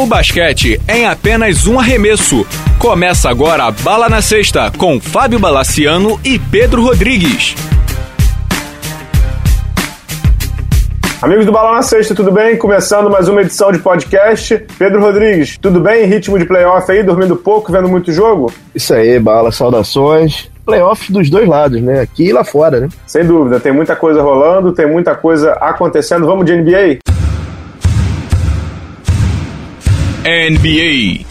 O basquete é em apenas um arremesso. Começa agora a Bala na Sexta com Fábio Balaciano e Pedro Rodrigues. Amigos do Bala na Sexta, tudo bem? Começando mais uma edição de podcast. Pedro Rodrigues, tudo bem? Ritmo de playoff aí, dormindo pouco, vendo muito jogo? Isso aí, Bala, saudações. Playoffs dos dois lados, né? Aqui e lá fora, né? Sem dúvida, tem muita coisa rolando, tem muita coisa acontecendo. Vamos de NBA? NBA.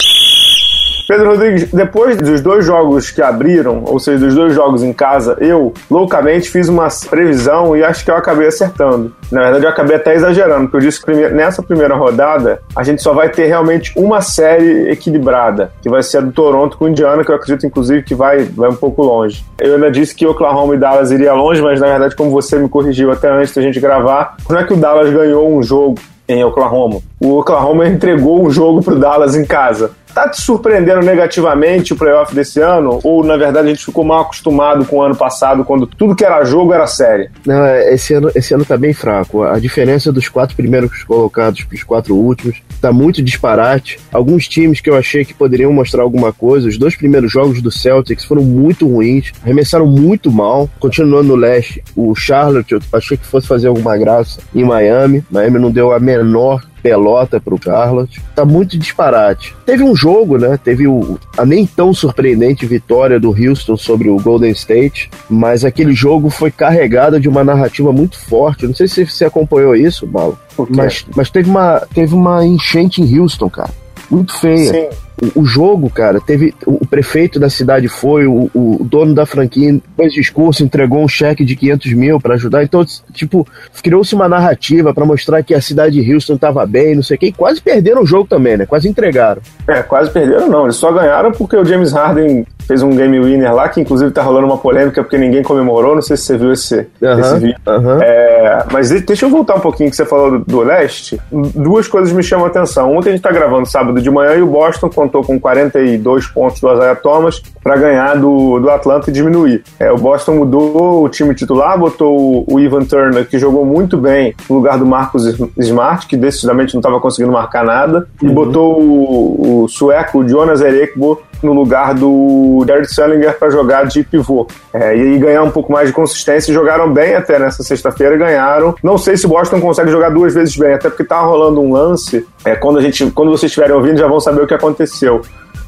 Pedro Rodrigues, depois dos dois jogos que abriram, ou seja, dos dois jogos em casa, eu loucamente fiz uma previsão e acho que eu acabei acertando. Na verdade, eu acabei até exagerando, porque eu disse que nessa primeira rodada a gente só vai ter realmente uma série equilibrada, que vai ser a do Toronto com o Indiana, que eu acredito inclusive que vai, vai um pouco longe. Eu ainda disse que Oklahoma e Dallas iria longe, mas na verdade, como você me corrigiu até antes da gente gravar, não é que o Dallas ganhou um jogo em Oklahoma. O Oklahoma entregou um jogo pro Dallas em casa. Tá te surpreendendo negativamente o playoff desse ano? Ou, na verdade, a gente ficou mal acostumado com o ano passado, quando tudo que era jogo era série? Não, é, esse ano, esse ano tá bem fraco. A diferença dos quatro primeiros colocados pros quatro últimos tá muito disparate. Alguns times que eu achei que poderiam mostrar alguma coisa, os dois primeiros jogos do Celtics foram muito ruins, arremessaram muito mal. Continuando no leste, o Charlotte, eu achei que fosse fazer alguma graça em Miami. Miami não deu a menor pelota pro Charlotte. Tá muito disparate. Teve um jogo, né? Teve o, a nem tão surpreendente vitória do Houston sobre o Golden State, mas aquele jogo foi carregado de uma narrativa muito forte. Não sei se você acompanhou isso, Paulo, mas, mas teve, uma, teve uma enchente em Houston, cara. Muito feia. Sim o, jogo, cara, teve. O prefeito da cidade foi, o, o dono da franquia fez discurso, entregou um cheque de 500 mil para ajudar. Então, tipo, criou-se uma narrativa para mostrar que a cidade de Houston tava bem, não sei o quê. E quase perderam o jogo também, né? Quase entregaram. É, quase perderam não. Eles só ganharam porque o James Harden fez um game winner lá, que inclusive tá rolando uma polêmica porque ninguém comemorou. Não sei se você viu esse, esse vídeo. É, mas deixa eu voltar um pouquinho que você falou do, do leste. Duas coisas me chamam a atenção. Ontem a gente tá gravando sábado de manhã e o Boston contou com 42 pontos do Isaiah Thomas para ganhar do, do Atlanta e diminuir. É, o Boston mudou o time titular, botou o, o Ivan Turner, que jogou muito bem, no lugar do Marcus Smart, que decididamente não estava conseguindo marcar nada, uhum. e botou o, o sueco Jonas Erekbo no lugar do Derek Sullinger para jogar de pivô. É, e ganhar um pouco mais de consistência. Jogaram bem até nessa sexta-feira ganharam. Não sei se o Boston consegue jogar duas vezes bem, até porque tá rolando um lance. É, quando, a gente, quando vocês estiverem ouvindo, já vão saber o que aconteceu.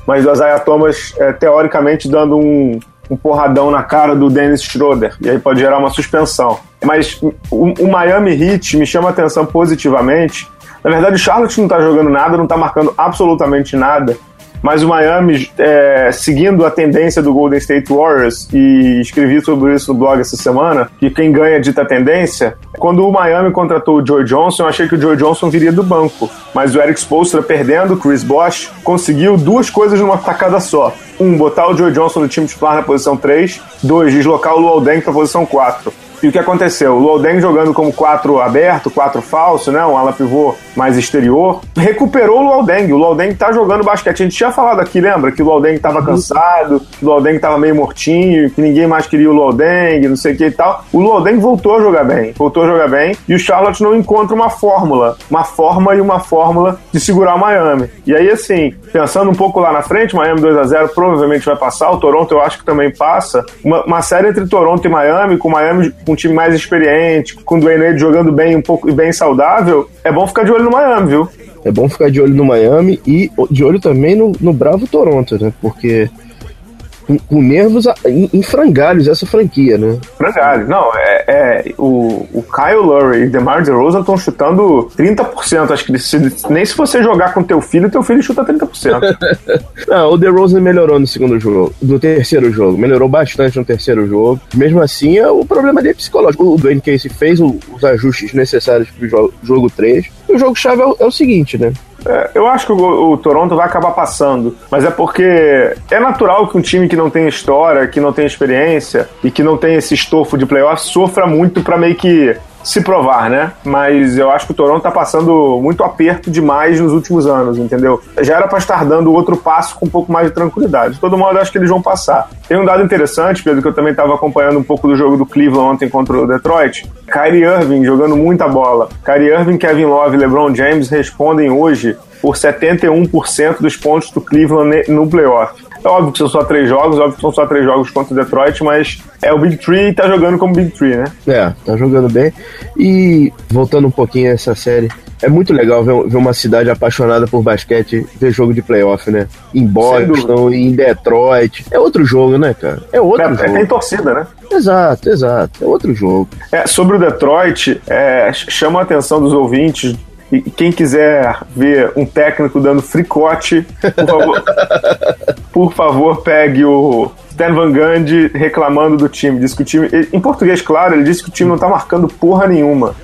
Mas o Isaiah Thomas, é, teoricamente, dando um, um porradão na cara do Dennis Schroeder. E aí pode gerar uma suspensão. Mas o, o Miami Heat me chama a atenção positivamente. Na verdade, o Charlotte não tá jogando nada, não tá marcando absolutamente nada mas o Miami, é, seguindo a tendência do Golden State Warriors, e escrevi sobre isso no blog essa semana, que quem ganha dita tendência, quando o Miami contratou o Joe Johnson, eu achei que o Joe Johnson viria do banco, mas o Eric Spoelstra perdendo, Chris Bosh, conseguiu duas coisas numa tacada só. Um, botar o Joe Johnson no time titular na posição 3. Dois, deslocar o Luol para a posição 4. E o que aconteceu? O Lodeng jogando como 4 aberto, 4 falso, né? Um ala pivô mais exterior, recuperou o Lodeng. O Lodeng tá jogando basquete. A gente tinha falado aqui, lembra? Que o Lodeng tava uhum. cansado, que o Lodeng tava meio mortinho, que ninguém mais queria o Lodeng, não sei o que e tal. O Lodeng voltou a jogar bem, voltou a jogar bem. E o Charlotte não encontra uma fórmula, uma forma e uma fórmula de segurar o Miami. E aí, assim, pensando um pouco lá na frente, Miami 2 a 0 provavelmente vai passar. O Toronto eu acho que também passa. Uma, uma série entre Toronto e Miami, com Miami um time mais experiente, com o Dwayne Wade jogando bem um pouco e bem saudável, é bom ficar de olho no Miami, viu? É bom ficar de olho no Miami e de olho também no, no Bravo Toronto, né? Porque com, nervos em, em, frangalhos essa franquia, né? Frangalhos. Não, é, é o, o Kyle Lowry e DeMar DeRozan estão chutando 30%. Acho que se, nem se você jogar com teu filho, teu filho chuta 30%. Não, o DeRozan melhorou no segundo jogo, no terceiro jogo. Melhorou bastante no terceiro jogo. Mesmo assim, é, o problema dele é psicológico. O Dwayne Casey fez o, os ajustes necessários pro jogo, jogo 3. E o jogo-chave é, é o seguinte, né? É, eu acho que o, o, Toronto vai acabar passando, mas é porque é natural que um time que não tem história, que não tem experiência e que não tem esse estofo de playoff sofra muito para meio que se provar, né? Mas eu acho que o Toronto tá passando muito aperto demais nos últimos anos, entendeu? Já era para estar dando outro passo com um pouco mais de tranquilidade. De todo modo, acho que eles vão passar. Tem um dado interessante, Pedro, que eu também estava acompanhando um pouco do jogo do Cleveland ontem contra o Detroit. Kyrie Irving jogando muita bola. Kyrie Irving, Kevin Love e LeBron James respondem hoje por 71% dos pontos do Cleveland no playoff. É óbvio que são só três jogos, óbvio que são só três jogos contra o Detroit, mas é o Big Tree e tá jogando como Big Tree, né? É, tá jogando bem. E voltando um pouquinho a essa série, é muito legal ver, ver, uma cidade apaixonada por basquete ver jogo de playoff, né? Em Boston, em Detroit. É outro jogo, né, cara? É outro é, jogo. Tem torcida, né? Exato, exato. É outro jogo. É, sobre o Detroit, é, chama a atenção dos ouvintes e quem quiser ver um técnico dando fricote, por favor, por favor pegue o Stan Van Gundy reclamando do time. Diz que o time, em português, claro, ele disse que o time não tá marcando porra nenhuma.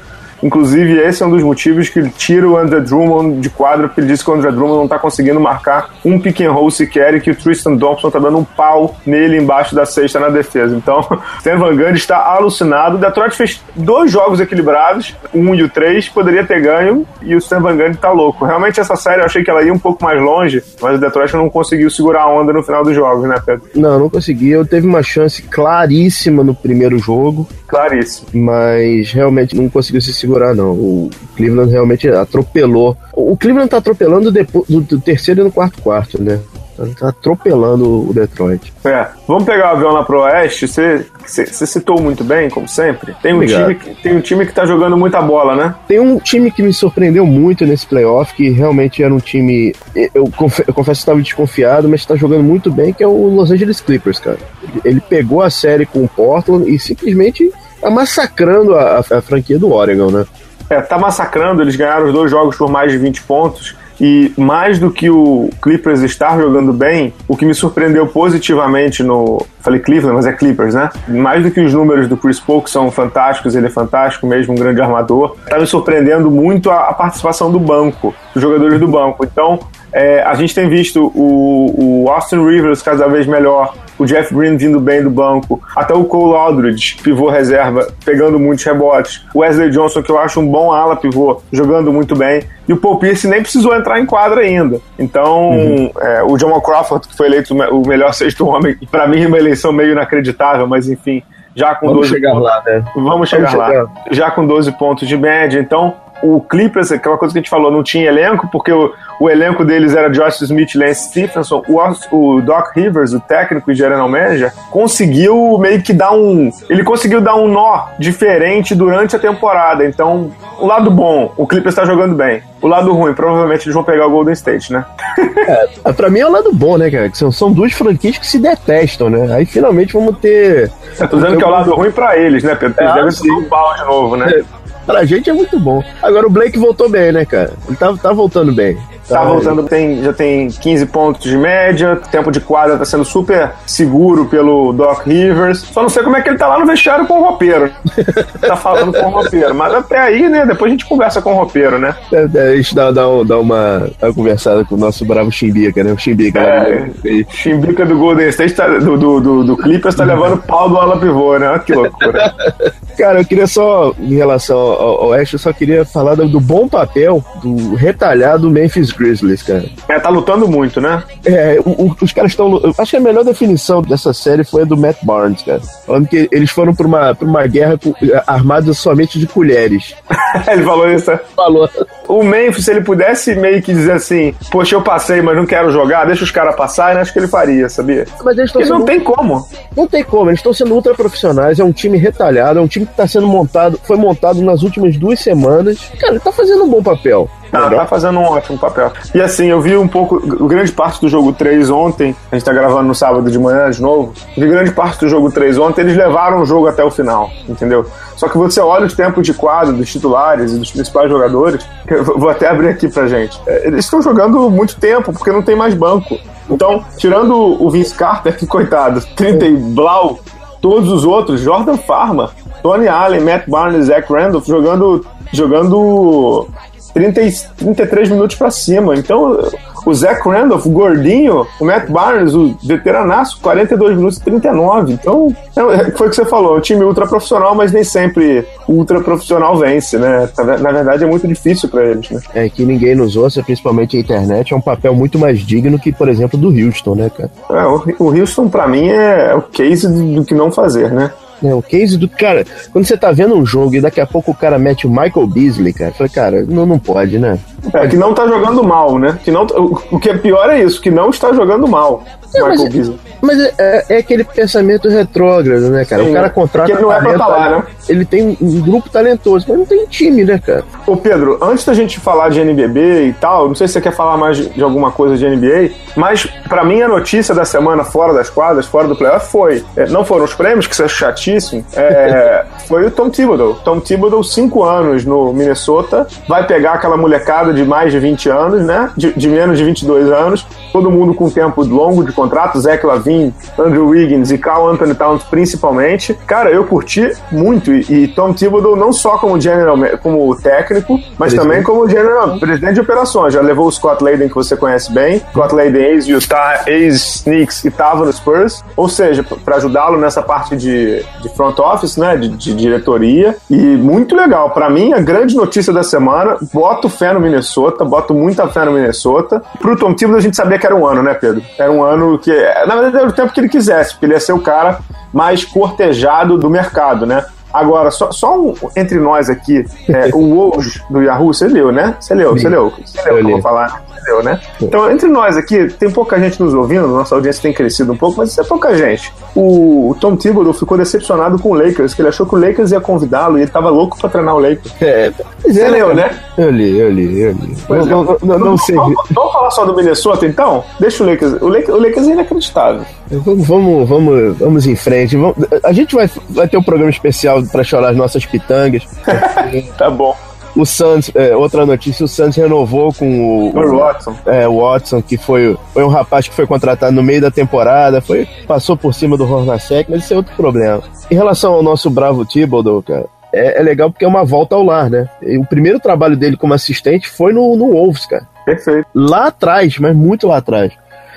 Inclusive, esse é um dos motivos que ele tira o André Drummond de quadra, porque ele disse que o André Drummond não está conseguindo marcar um pick and roll sequer e que o Tristan Thompson está dando um pau nele embaixo da cesta na defesa. Então, Stan Van Gundy está alucinado. O Detroit fez dois jogos equilibrados, um e o três, poderia ter ganho, e o Stan Van Gundy está louco. Realmente, essa série eu achei que ela ia um pouco mais longe, mas o Detroit não conseguiu segurar a onda no final dos jogos, né, Pedro? Não, não consegui. Eu teve uma chance claríssima no primeiro jogo. Claríssimo. Mas realmente não conseguiu se segurar segurar, não. O Cleveland realmente atropelou. O Cleveland tá atropelando depois do terceiro e no quarto quarto, né? Tá atropelando o Detroit. É, vamos pegar o avião lá pro oeste. Você, citou muito bem, como sempre. Tem um, time que, tem um time que tá jogando muita bola, né? Tem um time que me surpreendeu muito nesse playoff, que realmente era um time. Eu, confe, eu confesso que estava desconfiado, mas está jogando muito bem, que é o Los Angeles Clippers, cara. Ele pegou a série com o Portland e simplesmente tá massacrando a, a, franquia do Oregon, né? É, tá massacrando, eles ganharam os dois jogos por mais de 20 pontos. E mais do que o Clippers estar jogando bem, o que me surpreendeu positivamente no. Falei Cleveland, mas é Clippers, né? Mais do que os números do Chris Paul, que são fantásticos, ele é fantástico mesmo, um grande armador, tá me surpreendendo muito a, a participação do banco, dos jogadores do banco. Então, é, a gente tem visto o, o Austin Rivers cada vez melhor, o Jeff Green vindo bem do banco, até o Cole Aldridge, pivô reserva, pegando muitos rebotes, o Wesley Johnson, que eu acho um bom ala pivô, jogando muito bem, e o Paul Pierce nem precisou entrar em quadra ainda. Então, uhum. é, o Jamal Crawford, que foi eleito o melhor sexto homem, para mim é uma eleição meio inacreditável, mas enfim, já com Vamos 12 chegar pontos. lá, né? Vamos chegar Vamos lá. Chegar. Já com 12 pontos de média, então o Clippers, aquela coisa que a gente falou, não tinha elenco, porque o, o elenco deles era Josh Smith, Lance Stephenson, o, o Doc Rivers, o técnico e general manager, conseguiu meio que dar um. Ele conseguiu dar um nó diferente durante a temporada. Então, o lado bom, o Clippers está jogando bem. O lado ruim, provavelmente eles vão pegar o Golden State, né? é, pra mim é o lado bom, né, cara? São, são duas franquias que se detestam, né? Aí finalmente vamos ter. Eu tô dizendo que é o lado ruim pra eles, né, Pedro? Eles é, devem ser um pau de novo, né? É, pra gente é muito bom. Agora o Blake voltou bem, né, cara? Ele tá, tá voltando bem. Tá, voltando, tem, já tem 15 pontos de média, tempo de quadra tá sendo super seguro pelo Doc Rivers. Só não sei como é que ele tá lá no vestiário com o roupeiro. tá falando com o roupeiro. Mas até aí, né? Depois a gente conversa com o roupeiro, né? É, é, a gente dá, dá, dá uma, uma conversada com o nosso bravo Chimbica, né? O Chimbica. É, né? Chimbica do Golden State, tá, do, do, do, do Clippers, tá levando pau do ala pivô, né? Olha que loucura. Cara, eu queria só, em relação ao, ao Oeste, eu só queria falar do, do bom papel do retalhado Memphis Grizzlies, cara. É, tá lutando muito, né? É, o, o, os caras estão. Acho que a melhor definição dessa série foi a do Matt Barnes, cara. Falando que eles foram pra uma, pra uma guerra com, armados somente de colheres. Ele falou isso, né? Falou. O Memphis, se ele pudesse meio que dizer assim, poxa, eu passei, mas não quero jogar, deixa os caras passarem, acho que ele faria, sabia? Mas eles não tem como. Não tem como, eles estão sendo ultra profissionais, é um time retalhado, é um time que tá sendo montado, foi montado nas últimas duas semanas. Cara, ele tá fazendo um bom papel. Ah, tá fazendo um ótimo papel. E assim, eu vi um pouco, grande parte do jogo 3 ontem, a gente tá gravando no sábado de manhã de novo, vi grande parte do jogo 3 ontem, eles levaram o jogo até o final, entendeu? Só que você olha os tempos de quadro dos titulares e dos principais jogadores, vou até abrir aqui pra gente. É, eles estão jogando muito tempo, porque não tem mais banco. Então, tirando o Vince Carter, que coitado, 30 e Blau, todos os outros, Jordan Farmer, Tony Allen, Matt Barnes, Zach Randolph jogando, jogando 30, 33 minutos para cima. Então, o Zach Randolph, o gordinho, o Matt Barnes, o veteranaço, 42 minutos e 39. Então, é, foi o que você falou, é um time ultra profissional, mas nem sempre ultra profissional vence, né? Na verdade, é muito difícil para eles, né? É que ninguém nos ouça, principalmente a internet, é um papel muito mais digno que, por exemplo, do Houston, né, cara? É, o, Houston, para mim, é o case do que não fazer, né? É, o case do. Cara, quando você tá vendo um jogo e daqui a pouco o cara mete o Michael Beasley, cara, fala, cara, não, não pode, né? É, que não tá jogando mal, né? Que não, o que é pior é isso, que não está jogando mal. É, mas. Mas é, é, é, aquele pensamento retrógrado, né, cara? Sim, o cara contrata. Que não é pra falar, né? Ele tem um grupo talentoso, mas não tem time, né, cara? Ô, Pedro, antes da gente falar de NBB e tal, não sei se você quer falar mais de, de alguma coisa de NBA, mas para mim a notícia da semana fora das quadras, fora do playoff, foi. É, não foram os prêmios, que isso é chatíssimo, é, foi o Tom Thibodeau. Tom Thibodeau, cinco anos no Minnesota, vai pegar aquela molecada de mais de 20 anos, né? De, de menos de 22 anos, todo mundo com tempo longo de contrato, Zach Lavin, Andrew Wiggins e Carl Anthony Towns principalmente. Cara, eu curti muito e, e Tom Thibodeau não só como general, como técnico, mas presidente. também como general, presidente de operações. Já levou o Scott Layden, que você conhece bem. Scott Layden, ex-Utah, ex-Sneaks e tava no Spurs. Ou seja, para ajudá-lo nessa parte de, de front office, né, de, de diretoria. E muito legal. Para mim, a grande notícia da semana, boto fé no Minnesota, boto muita fé no Minnesota. Pro Tom Thibodeau a gente sabia que era um ano, né, Pedro? Era um ano que, na verdade, era o tempo que ele quisesse, porque ele ia ser o cara mais cortejado do mercado, né? Agora, só, só um, entre nós aqui, é, o Wolves do Yahoo, você leu, né? Você leu, você leu. Você leu, como falar entendeu, né? Então, entre nós aqui, tem pouca gente nos ouvindo, nossa audiência tem crescido um pouco, mas isso é pouca gente. O, Tom Thibodeau ficou decepcionado com o Lakers, que ele achou que o Lakers ia convidá-lo e ele tava louco pra treinar o Lakers. É, Você é, leu, né? Eu li, eu li, eu li. Não, é. não, não, não, sei. Vamos, vamos, falar só do Minnesota, então? Deixa o Lakers. O Lakers, o Lakers é inacreditável. Vamos, vamos, vamos, vamos em frente. Vamos, a gente vai, vai ter um programa especial para chorar as nossas pitangas. tá bom. O Santos, é, outra notícia, o Santos renovou com o, o Watson. É, o Watson, que foi, foi um rapaz que foi contratado no meio da temporada, foi, passou por cima do Hornacek, mas isso é outro problema. Em relação ao nosso bravo Thibodeau, cara, é, é, legal porque é uma volta ao lar, né? E o primeiro trabalho dele como assistente foi no, no Wolves, cara. Perfeito. Lá atrás, mas muito lá atrás.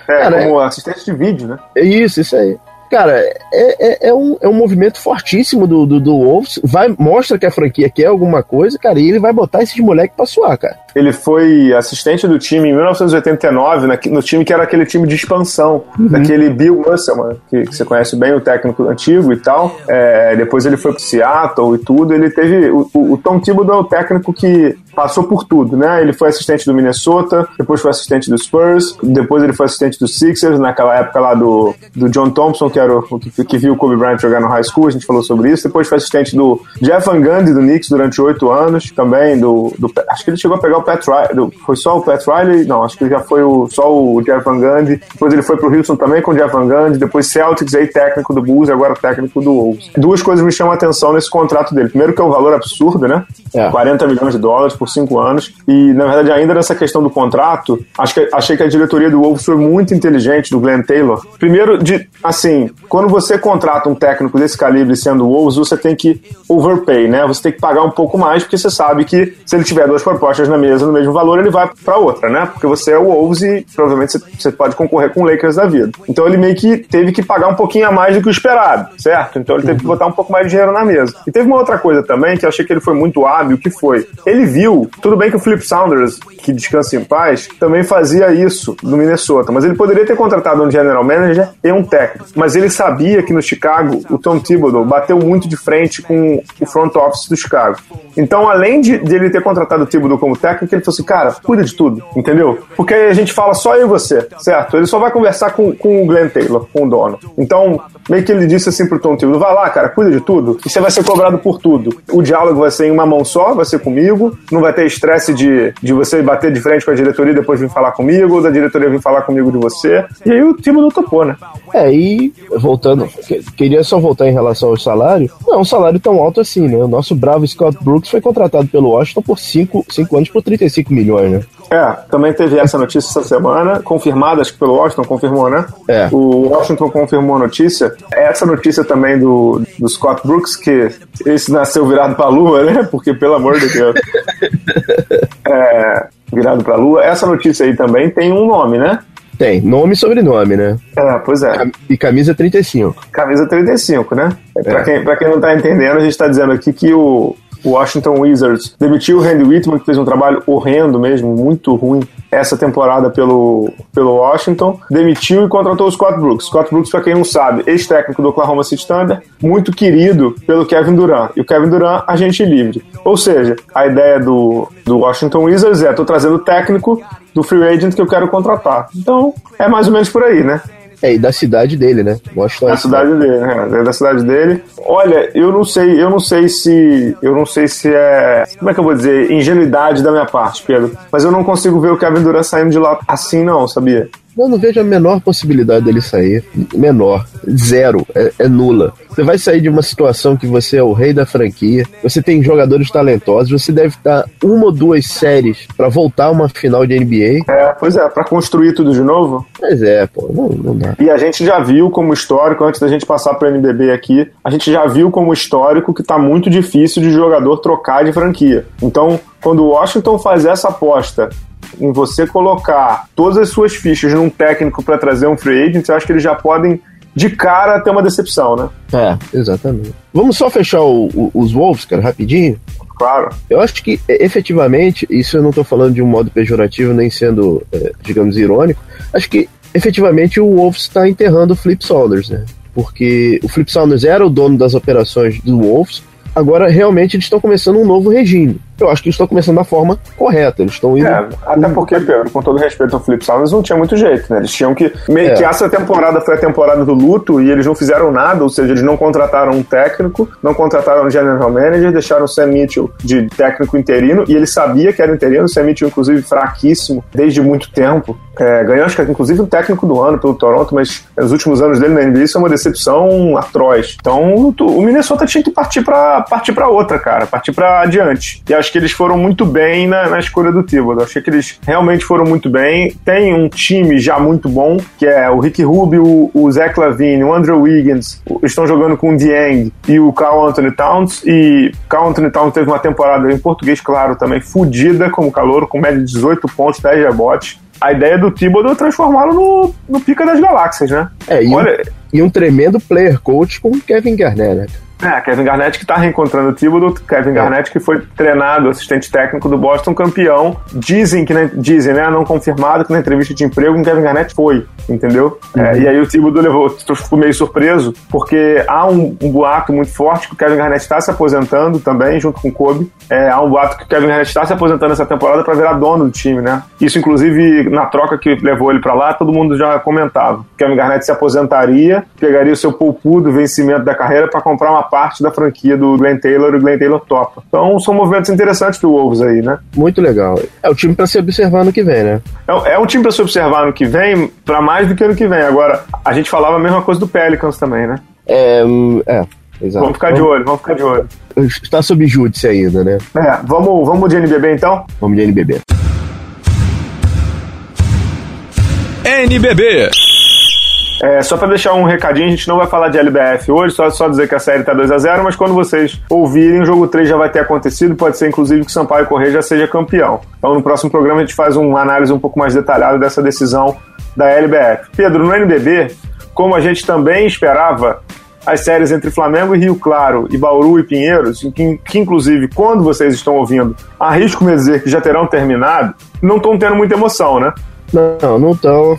É, cara, como é... assistente de vídeo, né? É isso, isso aí. Cara, é, é, é, um, é um movimento fortíssimo do, do, do Wolves. Vai, mostra que a franquia quer alguma coisa, cara, e ele vai botar esses moleques pra suar, cara. Ele foi assistente do time em 1989, no time que era aquele time de expansão, uhum. daquele Bill Musselman, que, que, você conhece bem, o técnico antigo e tal. É, depois ele foi pro Seattle e tudo. Ele teve. O, o, o Tom Thibodeau é o técnico que passou por tudo, né? Ele foi assistente do Minnesota, depois foi assistente do Spurs, depois ele foi assistente do Sixers, naquela época lá do, do John Thompson, que era o que, que viu o Kobe Bryant jogar no high school, a gente falou sobre isso. Depois foi assistente do Jeff Van Gundy do Knicks durante oito anos, também do, do, Acho que ele chegou a pegar o Pat Riley. Foi só o Pat Riley? Não, acho que já foi o, só o Jeff Van Gundy. Depois ele foi pro Houston também com o Jeff Van Gundy. Depois Celtics, aí técnico do Bulls agora técnico do Wolves. Duas coisas me chamam a atenção nesse contrato dele. Primeiro que é um valor absurdo, né? É. 40 milhões de dólares por cinco anos. E, na verdade, ainda nessa questão do contrato, acho que, achei que a diretoria do Wolves foi muito inteligente, do Glenn Taylor. Primeiro, de, assim, quando você contrata um técnico desse calibre sendo o Wolves, você tem que overpay, né? Você tem que pagar um pouco mais, porque você sabe que se ele tiver duas propostas na mesa no mesmo valor, ele vai para outra, né? Porque você é o Wolves e provavelmente você pode concorrer com o Lakers da vida. Então ele meio que teve que pagar um pouquinho a mais do que o esperado, certo? Então ele teve que botar um pouco mais de dinheiro na mesa. E teve uma outra coisa também que eu achei que ele foi muito hábil, que foi, ele viu, tudo bem que o Flip Saunders, que descansa em paz, também fazia isso no Minnesota, mas ele poderia ter contratado um general manager e um técnico. Mas ele sabia que no Chicago, o Tom Thibodeau bateu muito de frente com o front office do Chicago. Então, além de, de ele ter contratado o Thibodeau como técnico, ele falou assim, cara, cuida de tudo, entendeu? Porque a gente fala só eu e você, certo? Ele só vai conversar com, com o Glenn Taylor, com o dono. Então, meio que ele disse assim pro Tom Thibodeau, vai lá, cara, cuida de tudo, e você vai ser cobrado por tudo. O diálogo vai ser em uma mão só, vai ser comigo, não vai ter estresse de, de você bater de frente com a diretoria e depois vir falar comigo, ou da diretoria vir falar comigo de você. E aí o Thibodeau topou, né? É, e voltando, queria só voltar em relação ao salário, não é um salário tão alto assim, né? O nosso bravo Scott Brooks foi contratado pelo Washington por 5 anos por 35 milhões, né? É, também teve essa notícia essa semana, confirmada, acho que pelo Washington confirmou, né? É. O Washington confirmou a notícia. Essa notícia também do, do Scott Brooks, que esse nasceu virado pra lua, né? Porque, pelo amor de Deus. é, virado pra lua. Essa notícia aí também tem um nome, né? Tem, nome e sobrenome, né? É, pois é. E camisa 35. Camisa 35, né? É. Pra, quem, pra quem não tá entendendo, a gente tá dizendo aqui que o, o Washington Wizards demitiu o Randy Whitman, que fez um trabalho horrendo mesmo, muito ruim essa temporada pelo, pelo Washington, demitiu e contratou o Scott Brooks. Scott Brooks, para quem não sabe, ex-técnico do Oklahoma City Thunder, muito querido pelo Kevin Durant. E o Kevin Durant, agente livre. Ou seja, a ideia do, do Washington Wizards é: tô trazendo o técnico do free agent que eu quero contratar. Então, é mais ou menos por aí, né? É, e da cidade dele, né? Washington da cidade dele, né? É da cidade dele. Olha, eu não sei, eu não sei se. Eu não sei se é. Como é que eu vou dizer? Ingenuidade da minha parte, Pedro. Mas eu não consigo ver o Kevin Durant saindo de lá assim, não, sabia? Eu não vejo a menor possibilidade dele sair. Menor. Zero. É, é, nula. Você vai sair de uma situação que você é o rei da franquia, você tem jogadores talentosos, você deve estar uma ou duas séries para voltar a uma final de NBA. É, pois é, para construir tudo de novo. Pois é, pô, não, não dá. E a gente já viu como histórico, antes da gente passar pro NBB aqui, a gente já viu como histórico que tá muito difícil de jogador trocar de franquia. Então, quando o Washington faz essa aposta em você colocar todas as suas fichas num técnico para trazer um free agent, eu acho que eles já podem de cara ter uma decepção, né? É, exatamente. Vamos só fechar o, o, os Wolves, cara, rapidinho? Claro. Eu acho que, efetivamente, isso eu não estou falando de um modo pejorativo, nem sendo, é, digamos, irônico, acho que, efetivamente, o Wolves está enterrando o Flip Saunders, né? Porque o Flip Saunders era o dono das operações do Wolves, agora realmente eles estão começando um novo regime eu acho que eles estão começando da forma correta. Eles estão indo. É, até porque, Pedro, com todo respeito ao Flip Sounds, não tinha muito jeito, né? Eles tinham que. Meio é. que essa temporada foi a temporada do luto e eles não fizeram nada, ou seja, eles não contrataram um técnico, não contrataram um general manager, deixaram o Sam Mitchell de técnico interino e ele sabia que era interino. O Sam Mitchell, inclusive, fraquíssimo desde muito tempo. É, ganhou, acho que inclusive o técnico do ano pelo Toronto, mas nos últimos anos dele na NBA isso é uma decepção atroz. Então o Minnesota tinha que partir para partir para outra, cara, partir para adiante. E acho acho que eles foram muito bem na, na escolha do Thibodeau. Achei que eles realmente foram muito bem. Tem um time já muito bom, que é o Rick Rubio, o Zach Lavine, o Andrew Wiggins, estão jogando com o Dieng e o Carl Anthony Towns. E Carl Anthony Towns teve uma temporada, em português, claro, também fodida como calor, com média de 18 pontos, 10 rebotes a ideia do Thibodeau é transformá-lo no, no pica das galáxias, né? É, e, Olha... um, e um tremendo player coach com o Kevin Garnett, né? É, Kevin Garnett que está reencontrando o Thibodeau, Kevin é. Garnett que foi treinado, assistente técnico do Boston, campeão. Dizem que, né, dizem, né, não confirmado que na entrevista de emprego o Kevin Garnett foi, entendeu? É, uhum. É, e aí o Thibodeau levou, ficou meio surpreso, porque há um, um, boato muito forte que o Kevin Garnett está se aposentando também, junto com o Kobe. É, há um boato que o Kevin Garnett está se aposentando essa temporada para virar dono do time, né? Isso, inclusive, na troca que levou ele para lá, todo mundo já comentava. Kevin Garnett se aposentaria, pegaria o seu poupudo vencimento da carreira para comprar uma parte da franquia do Glenn Taylor e o Glenn Taylor topa. Então são movimentos interessantes pro Wolves aí, né? Muito legal. É o time para se observar no que vem, né? É, é um time para se observar no que vem, para mais do que ano que vem. Agora, a gente falava a mesma coisa do Pelicans também, né? É, é Exato. Vamos ficar de olho, vamos ficar de olho. Está sob júdice ainda, né? É, vamos, vamos de NBB então? Vamos de NBB. NBB. É, só para deixar um recadinho, a gente não vai falar de LBF hoje, só, só dizer que a série tá 2 a 0 mas quando vocês ouvirem, o jogo 3 já vai ter acontecido, pode ser inclusive que Sampaio Correia já seja campeão. Então no próximo programa a gente faz uma análise um pouco mais detalhada dessa decisão da LBF. Pedro, no NBB, como a gente também esperava, as séries entre Flamengo e Rio Claro e Bauru e Pinheiros, que, que inclusive quando vocês estão ouvindo, arrisco-me dizer que já terão terminado, não estão tendo muita emoção, né? Não, não estão.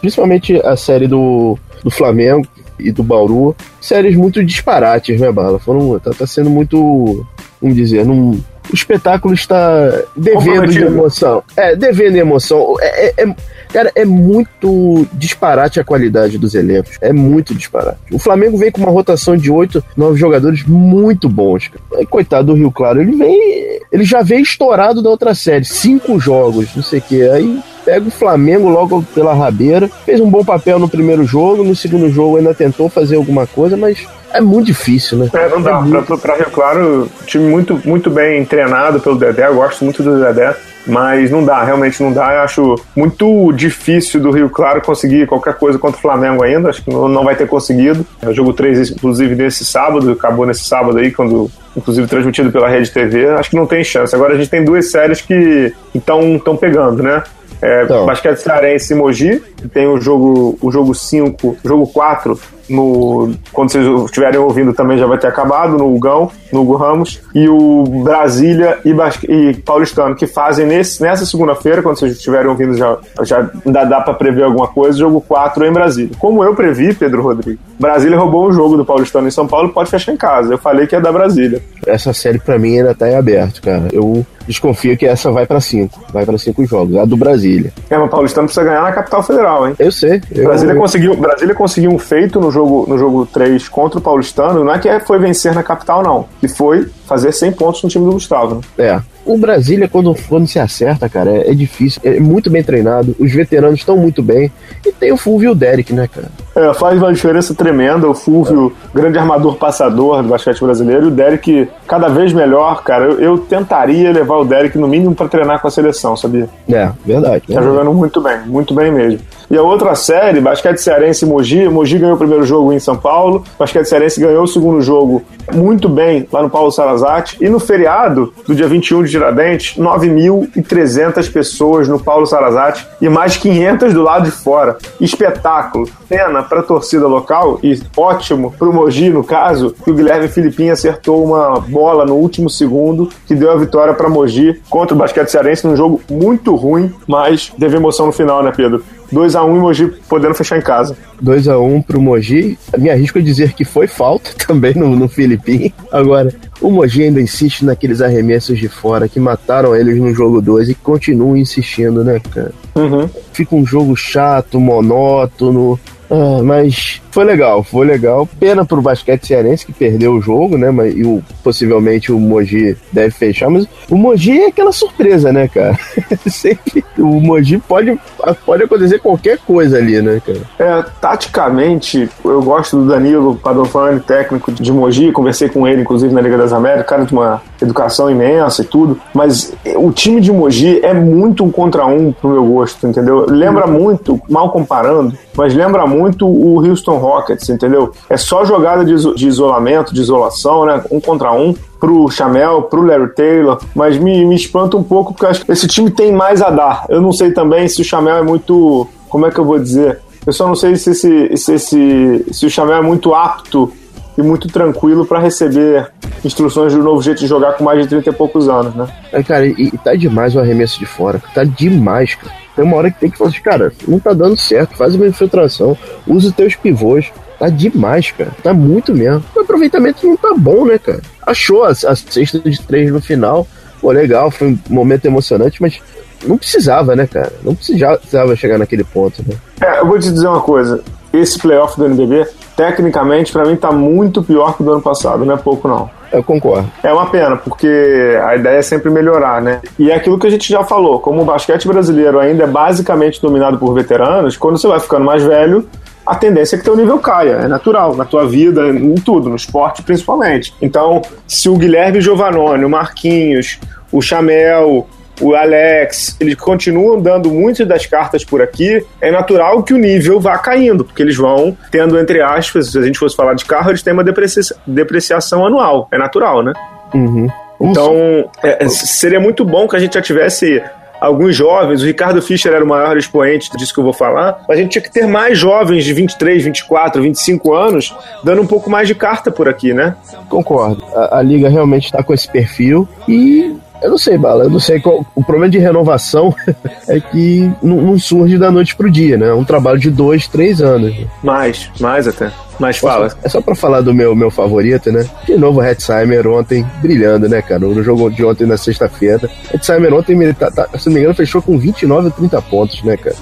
Principalmente a série do, do Flamengo e do Bauru. Séries muito disparates, né, Bala? Foram, tá, tá sendo muito. Vamos dizer, num, o espetáculo está devendo de emoção. É, devendo emoção. É, é, é, cara, é muito disparate a qualidade dos elencos. É muito disparate. O Flamengo vem com uma rotação de oito, nove jogadores muito bons. Cara. Coitado do Rio Claro, ele vem. Ele já veio estourado da outra série. Cinco jogos, não sei o que. Aí pega o Flamengo logo pela rabeira. Fez um bom papel no primeiro jogo, no segundo jogo ainda tentou fazer alguma coisa, mas é muito difícil, né? É, não dá. É muito... pra, Rio Claro, time muito, muito bem treinado pelo Dedé, eu gosto muito do Dedé. Mas não dá, realmente não dá. Eu acho muito difícil do Rio Claro conseguir qualquer coisa contra o Flamengo ainda. Acho que não vai ter conseguido. É o jogo 3, inclusive, nesse sábado, acabou nesse sábado aí, quando inclusive transmitido pela Rede TV. Acho que não tem chance. Agora a gente tem duas séries que estão pegando, né? É, então. Basquete Cearense e Mogi, tem o jogo o jogo 5, o jogo 4 no quando vocês estiverem ouvindo também já vai ter acabado, no Hugão, no Hugo Ramos, e o Brasília e, Basque, e Paulistano, que fazem nesse, nessa segunda-feira, quando vocês estiverem ouvindo já, já ainda dá para prever alguma coisa, jogo 4 em Brasília. Como eu previ, Pedro Rodrigues, Brasília roubou um jogo do Paulistano em São Paulo, pode fechar em casa. Eu falei que é da Brasília. Essa série para mim ainda tá em aberto, cara. Eu desconfio que essa vai para cinco. Vai para cinco jogos. A do Brasília. É, mas o Paulistano precisa ganhar na capital federal, hein? Eu sei. Eu... Brasília, conseguiu, Brasília conseguiu um feito no jogo, no jogo 3 contra o Paulistano. Não é que foi vencer na capital, não. E foi fazer 100 pontos no time do Gustavo. Né? É. O Brasília, quando, quando se acerta, cara, é, é difícil. É muito bem treinado. Os veteranos estão muito bem. E tem o Fulvio e o Derek, né, cara? É, faz uma diferença tremenda. O Fulvio, é. grande armador passador do basquete brasileiro. E o Derek, cada vez melhor, cara. Eu, eu tentaria levar o Derek, no mínimo, para treinar com a seleção, sabia? É, verdade. Tá jogando muito bem, muito bem mesmo. E a outra série, Basquete Cearense e Mogi. Mogi ganhou o primeiro jogo em São Paulo. Basquete Cearense ganhou o segundo jogo muito bem lá no Paulo Sarazate. E no feriado do dia 21 de Tiradentes, 9.300 pessoas no Paulo Sarazate e mais 500 do lado de fora. Espetáculo. Pena para a torcida local e ótimo para o Mogi, no caso, que o Guilherme Filipinho acertou uma bola no último segundo que deu a vitória para Mogi contra o Basquete Cearense num jogo muito ruim, mas teve emoção no final, né, Pedro? 2x1 um, e Mogi podendo fechar em casa. 2x1 um pro Mogi. Me arrisco a dizer que foi falta também no, no Filipim. Agora, o Mogi ainda insiste naqueles arremessos de fora que mataram eles no jogo 2 e continuam insistindo, né, cara? Uhum. Fica um jogo chato, monótono. Ah, mas foi legal, foi legal. Pena pro basquete cearense que perdeu o jogo, né? Mas, e o, possivelmente o Mogi deve fechar, mas o Mogi é aquela surpresa, né, cara? Sempre o Mogi pode, pode acontecer qualquer coisa ali, né, cara? É, taticamente, eu gosto do Danilo Padovani, técnico de Mogi, conversei com ele, inclusive, na Liga das Américas, cara de uma educação imensa e tudo, mas o time de Mogi é muito um contra um pro meu gosto, entendeu? Lembra muito, mal comparando, mas lembra muito o Houston Rockets, entendeu? É só jogada de, de isolamento, de isolação, né? Um contra um pro Chamel, pro Larry Taylor, mas me, me espanta um pouco porque acho que esse time tem mais a dar. Eu não sei também se o Chamel é muito. Como é que eu vou dizer? Eu só não sei se, esse, se, esse, se o Chamel é muito apto e muito tranquilo para receber instruções do novo jeito de jogar com mais de 30 e poucos anos, né? É, cara, e, e tá demais o arremesso de fora. Tá demais, cara. Tem uma hora que tem que falar assim, cara, não tá dando certo, faz uma infiltração, usa os teus pivôs. Tá demais, cara. Tá muito mesmo. O aproveitamento não tá bom, né, cara? Achou a, a cesta de três no final. Pô, legal, foi um momento emocionante, mas não precisava, né, cara? Não precisava chegar naquele ponto, né? É, eu vou te dizer uma coisa. Esse playoff do NBB, tecnicamente, para mim, tá muito pior que o do ano passado. Não é pouco, não. Eu concordo. É uma pena, porque a ideia é sempre melhorar, né? E é aquilo que a gente já falou, como o basquete brasileiro ainda é basicamente dominado por veteranos, quando você vai ficando mais velho, a tendência é que teu nível caia, é natural, na tua vida, em tudo, no esporte principalmente. Então, se o Guilherme Giovanoni, o Marquinhos, o Chamel, o Alex, eles continuam dando muitas das cartas por aqui, é natural que o nível vá caindo, porque eles vão tendo, entre aspas, se a gente fosse falar de carro, eles têm uma deprecia depreciação anual. É natural, né? Uhum. Então, é, seria muito bom que a gente já tivesse alguns jovens, o Ricardo Fischer era o maior expoente disso que eu vou falar, mas a gente tinha que ter mais jovens de 23, 24, 25 anos dando um pouco mais de carta por aqui, né? Concordo. A, a liga realmente está com esse perfil e eu não sei, Bala, eu não sei qual. O problema de renovação é que não, não, surge da noite pro dia, né? É um trabalho de dois, três anos. Mais, mais até. Mas fala. É só pra falar do meu, meu favorito, né? De novo, o Hetzheimer ontem brilhando, né, cara? No jogo de ontem na sexta-feira. Hetzheimer ontem, tá, tá, se não me engano, fechou com 29 ou 30 pontos, né, cara?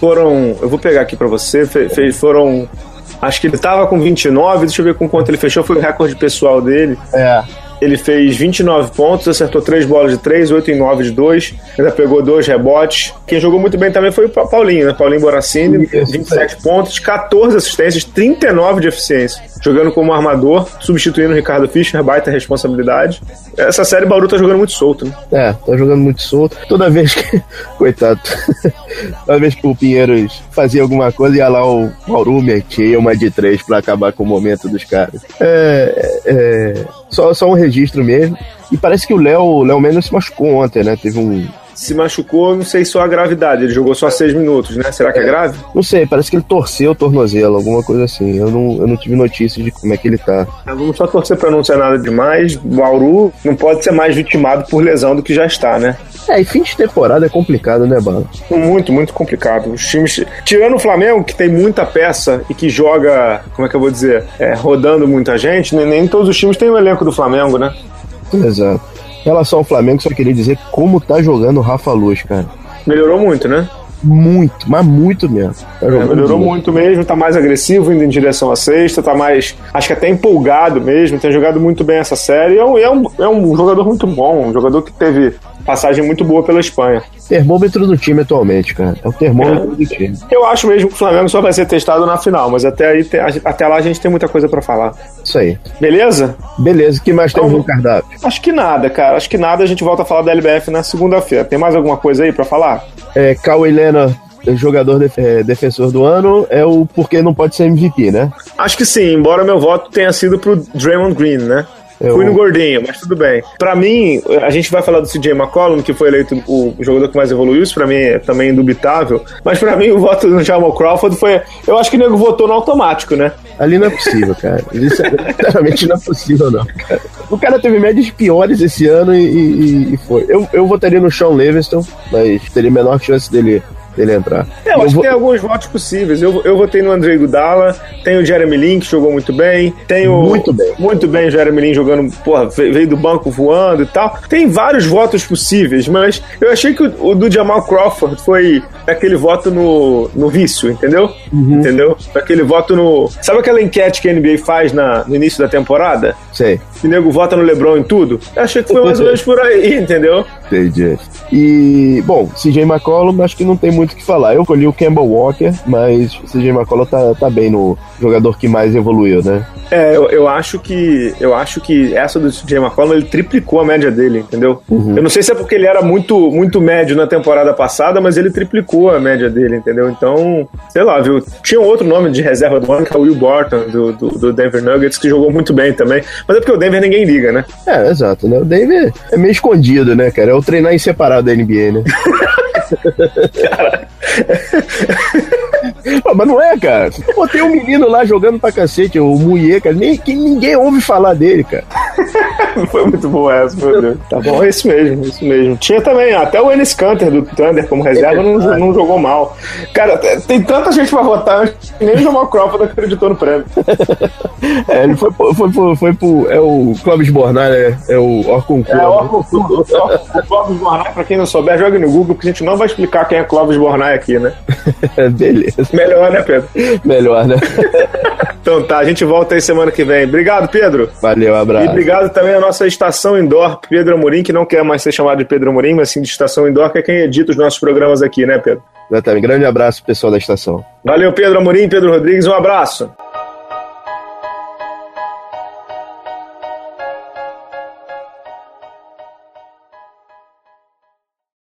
Foram. Eu vou pegar aqui pra você. Fe, fe, foram. Acho que ele tava com 29, deixa eu ver com quanto ele fechou, foi o recorde pessoal dele. É. Ele fez 29 pontos, acertou 3 bolas de 3, 8 em 9 de 2, ainda pegou 2 rebotes. Quem jogou muito bem também foi o Paulinho, né? Paulinho Boracini, 27 pontos, 14 assistências, 39 de eficiência. Jogando como armador, substituindo o Ricardo Fischer, baita responsabilidade. Essa série Bauru tá jogando muito solto, né? É, tá jogando muito solto. Toda vez que. Coitado. Toda vez que o Pinheiros fazia alguma coisa, ia lá o Bauru metia uma de 3 pra acabar com o momento dos caras. É. é só, só um registro mesmo. E parece que o Léo Léo Mendes se machucou ontem, né? Teve um, se machucou, não sei só a gravidade. Ele jogou só seis minutos, né? Será que é, é grave? Não sei, parece que ele torceu o tornozelo, alguma coisa assim. Eu não, eu não tive notícia de como é que ele tá. Vamos só torcer pra não ser nada demais. O Bauru não pode ser mais vitimado por lesão do que já está, né? É, e fim de temporada é complicado, né, Bala? Muito, muito complicado. Os times. Tirando o Flamengo, que tem muita peça e que joga, como é que eu vou dizer? É, rodando muita gente, nem, nem todos os times têm o elenco do Flamengo, né? Exato. Em relação ao Flamengo, só queria dizer como tá jogando o Rafa Luz, cara. Melhorou muito, né? Muito, mas muito mesmo. Tá é, melhorou muito mesmo, tá mais agressivo, indo em direção à sexta, tá mais, acho que até empolgado mesmo, tem jogado muito bem essa série. É um, é um, é um jogador muito bom, um jogador que teve passagem muito boa pela Espanha. Termômetro do time atualmente, cara. É o termômetro é. do time. Eu acho mesmo que o Flamengo só vai ser testado na final, mas até, aí, até lá a gente tem muita coisa para falar. Isso aí. Beleza? Beleza. O que mais então, tem no cardápio? Acho que nada, cara. Acho que nada. A gente volta a falar da LBF na segunda-feira. Tem mais alguma coisa aí para falar? É, Cal Helena jogador de, é, defensor do ano é o porque não pode ser MVP, né? Acho que sim, embora meu voto tenha sido pro Draymond Green, né? Eu... Fui no gordinho, mas tudo bem. Pra mim, a gente vai falar do CJ McCollum, que foi eleito o jogador que mais evoluiu, isso pra mim é também indubitável. Mas pra mim, o voto do Jamal Crawford foi. Eu acho que o nego votou no automático, né? Ali não é possível, cara. Isso, sinceramente, não é possível, não, cara. O cara teve médias piores esse ano e, e, e foi. Eu, eu votaria no Sean Livingston, mas teria menor chance dele dele entrar. É, eu, acho vou... que tem alguns votos possíveis. Eu, eu votei no André Gudala, tem o Jeremy Lin, que jogou muito bem, tem o. Muito bem. Muito bem o Jeremy Lin jogando, porra, veio do banco voando e tal. Tem vários votos possíveis, mas eu achei que o, o do Jamal Crawford foi aquele voto no, no vício, entendeu? Uhum. Entendeu? Aquele voto no. Sabe aquela enquete que a NBA faz na, no início da temporada? Sei. Que o nego vota no LeBron em tudo? Eu achei que foi mais ou menos por aí, entendeu? Entendi. E, bom, CJ McCollum, acho que não tem muito o que falar. Eu colhi o Campbell Walker, mas o CJ McCollum tá, tá bem no jogador que mais evoluiu, né? É, eu, eu acho que eu acho que essa do CJ McCollum, ele triplicou a média dele, entendeu? Uhum. Eu não sei se é porque ele era muito, muito médio na temporada passada, mas ele triplicou a média dele, entendeu? Então, sei lá, viu? Tinha um outro nome de reserva do ano, que é o Will Borton, do, do, do Denver Nuggets, que jogou muito bem também. Mas é porque o Denver ninguém liga, né? É, exato, né? O Denver é meio escondido, né, cara? É o treinar em separado da NBA, né? Cara. Mas não é, cara. Pô, tem um menino lá jogando pra cacete, o Muie, cara. Nem, que ninguém ouve falar dele, cara. Foi muito bom essa, meu Deus. Tá bom, é isso mesmo, é isso mesmo. Tinha também, até o Ennis Canter do Thunder como reserva não, não jogou mal. Cara, tem tanta gente pra votar, nem o Jamal Crawford acreditou no prêmio. É, ele foi, foi, foi, foi pro. É o Clóvis Bornai, é, é o Orcon É o Orcon O Clóvis Bornai, pra quem não souber, joga no Google, porque a gente não vai explicar quem é Clóvis Bornai aqui, né? Beleza. Melhor, né, Pedro? Melhor, né? então tá, a gente volta aí semana que vem. Obrigado, Pedro. Valeu, abraço. E obrigado também à nossa estação indoor, Pedro Amorim, que não quer mais ser chamado de Pedro Amorim, mas sim de estação indoor, que é quem edita os nossos programas aqui, né, Pedro? Exatamente. Grande abraço, pessoal da estação. Valeu, Pedro Amorim, Pedro Rodrigues, um abraço.